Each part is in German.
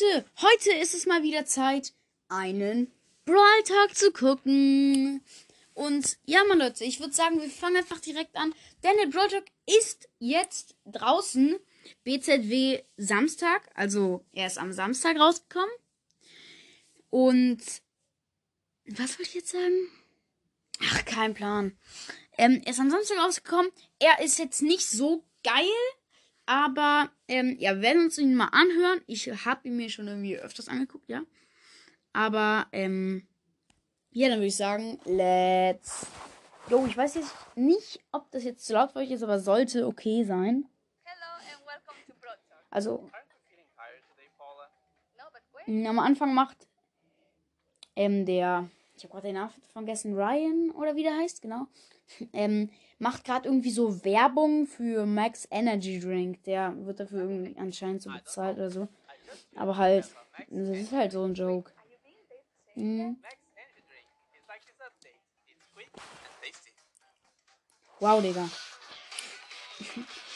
Leute, heute ist es mal wieder Zeit, einen Brawl Talk zu gucken. Und ja, mal Leute, ich würde sagen, wir fangen einfach direkt an, denn der Brawl Talk ist jetzt draußen. BZW Samstag, also er ist am Samstag rausgekommen. Und was wollte ich jetzt sagen? Ach, kein Plan. Ähm, er ist am Samstag rausgekommen. Er ist jetzt nicht so geil, aber ähm, ja, wir werden uns ihn mal anhören. Ich habe ihn mir schon irgendwie öfters angeguckt, ja. Aber ähm, ja, dann würde ich sagen, let's. Jo, ich weiß jetzt nicht, ob das jetzt zu laut für euch ist, aber sollte okay sein. Also, am Anfang macht ähm, der, ich habe gerade den Namen vergessen, Ryan oder wie der heißt, genau. Ähm, macht gerade irgendwie so Werbung für Max Energy Drink. Der wird dafür irgendwie anscheinend so bezahlt oder so. Aber halt, das ist halt so ein Joke. Mhm. Wow, Digga.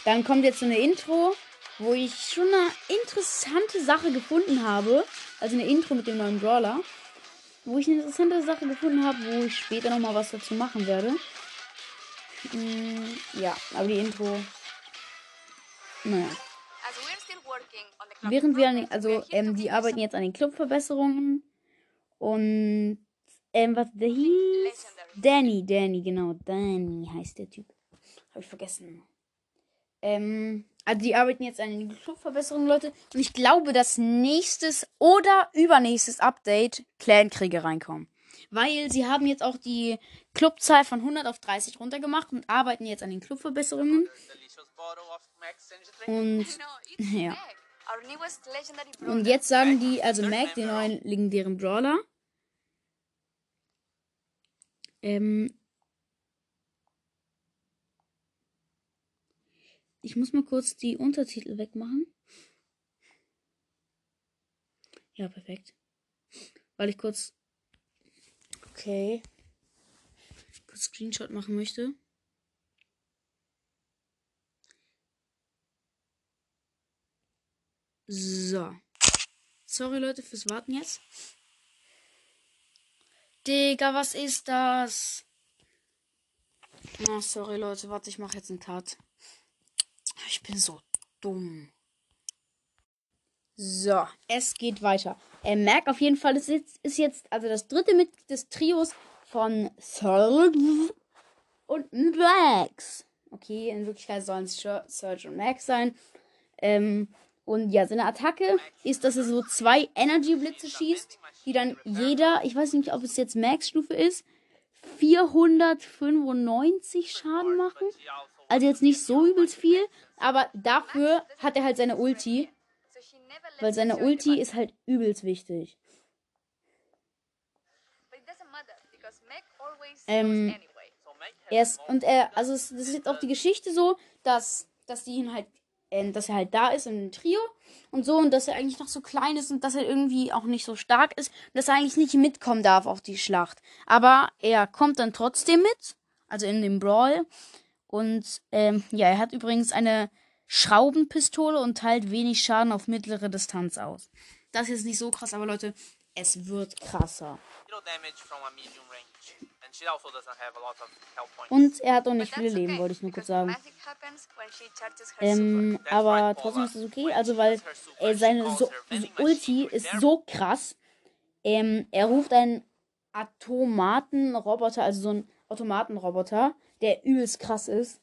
Dann kommt jetzt so eine Intro, wo ich schon eine interessante Sache gefunden habe. Also eine Intro mit dem neuen Brawler. Wo ich eine interessante Sache gefunden habe, wo ich später nochmal was dazu machen werde. Mm, ja, aber die Intro. Naja. Während wir an den, also ähm, die arbeiten jetzt an den Clubverbesserungen und ähm, was der hieß? Danny, Danny, genau, Danny heißt der Typ. Habe ich vergessen. Ähm, also die arbeiten jetzt an den Clubverbesserungen, Leute. Und ich glaube, dass nächstes oder übernächstes Update Clankriege reinkommen. Weil sie haben jetzt auch die Clubzahl von 100 auf 30 runtergemacht und arbeiten jetzt an den Clubverbesserungen. Und ja. Und jetzt sagen die, also Mac, den neuen legendären Brawler. Ähm, ich muss mal kurz die Untertitel wegmachen. Ja, perfekt. Weil ich kurz Okay. Kurz Screenshot machen möchte. So. Sorry Leute fürs Warten jetzt. Digga, was ist das? Oh, sorry Leute, warte, ich mache jetzt einen Cut. Ich bin so dumm. So, es geht weiter. Er merkt auf jeden Fall, es ist, ist jetzt also das dritte Mitglied des Trios von Surge und Max. Okay, in Wirklichkeit sollen es Surge und Max sein. Ähm, und ja, seine Attacke ist, dass er so zwei Energy-Blitze schießt, die dann jeder, ich weiß nicht, ob es jetzt Max-Stufe ist, 495 Schaden machen. Also jetzt nicht so übelst viel, aber dafür hat er halt seine Ulti. Weil seine Ulti ist halt übelst wichtig. Ähm, er ist, und er, also es, das ist jetzt auch die Geschichte so, dass, dass die ihn halt, äh, dass er halt da ist im Trio und so und dass er eigentlich noch so klein ist und dass er irgendwie auch nicht so stark ist und dass er eigentlich nicht mitkommen darf auf die Schlacht. Aber er kommt dann trotzdem mit, also in dem Brawl. Und ähm, ja, er hat übrigens eine Schraubenpistole und teilt wenig Schaden auf mittlere Distanz aus. Das ist nicht so krass, aber Leute, es wird krasser. Und er hat auch nicht viele Leben, wollte ich nur kurz sagen. Ähm, aber trotzdem ist es okay, also weil äh, seine so Ulti ist so krass. Ähm, er ruft einen Automatenroboter, also so einen Automatenroboter, der übelst krass ist.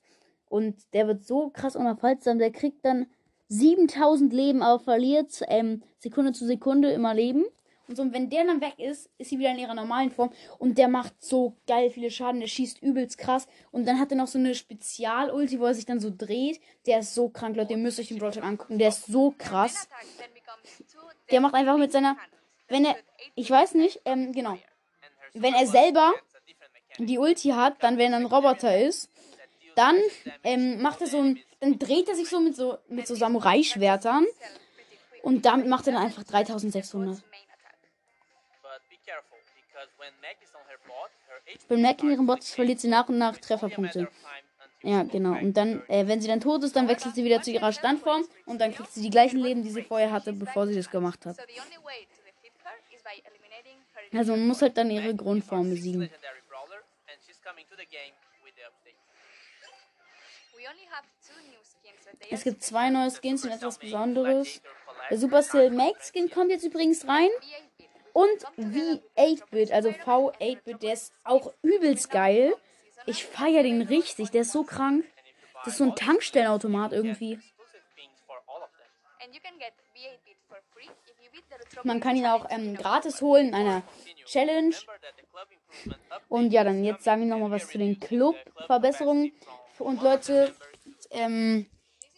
Und der wird so krass unaufhaltsam. Der kriegt dann 7000 Leben, aber verliert ähm, Sekunde zu Sekunde immer Leben. Und so, wenn der dann weg ist, ist sie wieder in ihrer normalen Form. Und der macht so geil viele Schaden. Der schießt übelst krass. Und dann hat er noch so eine Spezial-Ulti, wo er sich dann so dreht. Der ist so krank, Leute. Ihr müsst euch den Brawl angucken. Der ist so krass. Der macht einfach mit seiner. Wenn er. Ich weiß nicht, ähm, genau. Wenn er selber die Ulti hat, dann wenn er ein Roboter ist, dann ähm, macht er so ein, dann dreht er sich so mit so mit so Samurai-Schwertern und damit macht er dann einfach 3600. Wenn Mac in ihrem Bot verliert sie nach und nach Trefferpunkte. Ja, genau. Und dann, äh, wenn sie dann tot ist, dann wechselt sie wieder zu ihrer Standform und dann kriegt sie die gleichen Leben, die sie vorher hatte, bevor sie das gemacht hat. Also man muss halt dann ihre Grundform besiegen. Es gibt zwei neue Skins und etwas Besonderes. Der. Supercell Max Skin kommt jetzt übrigens rein. V8-bit. Und V8-Bit, also V8-Bit, der ist auch übelst geil. Ich feiere den richtig, der ist so krank. Das ist so ein Tankstellenautomat irgendwie. Man kann ihn auch ähm, gratis holen in einer Challenge. Und ja, dann jetzt sagen wir nochmal was zu den Club-Verbesserungen. Und Leute, ähm,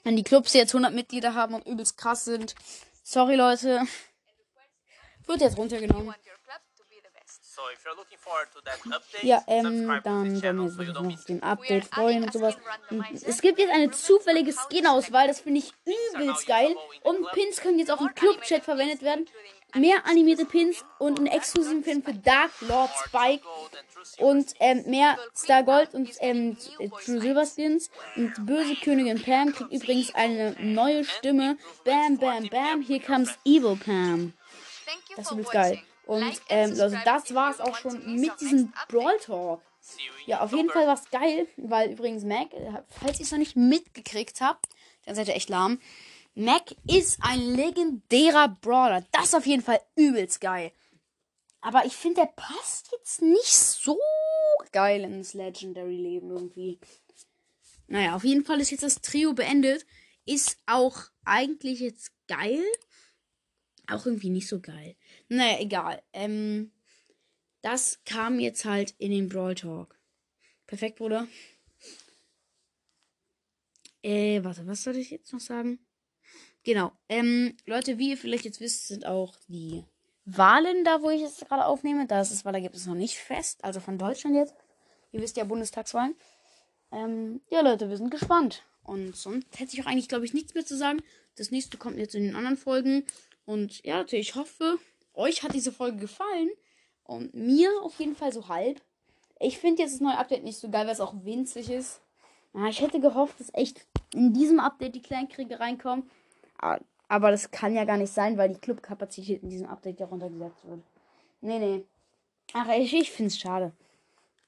wenn die Clubs jetzt 100 Mitglieder haben und übelst krass sind, sorry Leute, wird jetzt runtergenommen. Ja, ähm, dann the sollen wir uns noch auf den Update freuen und sowas. Randomizer. es gibt jetzt eine zufällige Skin-Auswahl, das finde ich übelst geil. Und Pins können jetzt auch im Club-Chat verwendet werden. Mehr animierte Pins und einen exklusiven Pin für Dark Lord Spike. Und ähm, mehr Star Gold und ähm, äh, True Silver Skins. Und die böse Königin Pam kriegt übrigens eine neue Stimme. Bam, bam, bam, here comes Evil Pam. Thank you Das übelst geil. Und ähm, subscribe das war's you auch schon mit diesem Brawl. Talk. Ja, auf jeden. Fall war's geil, weil übrigens Mac, äh, falls ihr es noch nicht mitgekriegt habt, dann seid ihr echt lahm. Mac ist ein legendärer Brawler. Das ist auf jeden Fall übelst geil. Aber ich finde, der passt jetzt nicht so geil ins Legendary-Leben irgendwie. Naja, auf jeden Fall ist jetzt das Trio beendet. Ist auch eigentlich jetzt geil. Auch irgendwie nicht so geil. Naja, egal. Ähm, das kam jetzt halt in den Brawl Talk. Perfekt, Bruder. Äh, warte, was soll ich jetzt noch sagen? Genau. Ähm, Leute, wie ihr vielleicht jetzt wisst, sind auch die Wahlen da, wo ich jetzt gerade aufnehme. Das ist Wahlergebnis noch nicht fest. Also von Deutschland jetzt. Ihr wisst ja Bundestagswahlen. Ähm, ja, Leute, wir sind gespannt. Und sonst hätte ich auch eigentlich, glaube ich, nichts mehr zu sagen. Das nächste kommt jetzt in den anderen Folgen. Und ja, Leute, ich hoffe, euch hat diese Folge gefallen. Und mir auf jeden Fall so halb. Ich finde jetzt das neue Update nicht so geil, weil es auch winzig ist. Ich hätte gehofft, dass echt in diesem Update die Kleinkriege reinkommen. Aber das kann ja gar nicht sein, weil die Clubkapazität in diesem Update ja runtergesetzt wird. Nee, nee. Ach, ich, ich finde es schade.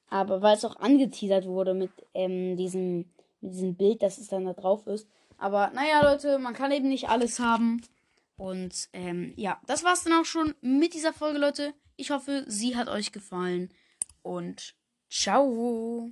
Aber weil es auch angeteasert wurde mit ähm, diesem, mit diesem Bild, dass es dann da drauf ist. Aber naja, Leute, man kann eben nicht alles haben. Und ähm, ja, das war's dann auch schon mit dieser Folge, Leute. Ich hoffe, sie hat euch gefallen. Und ciao.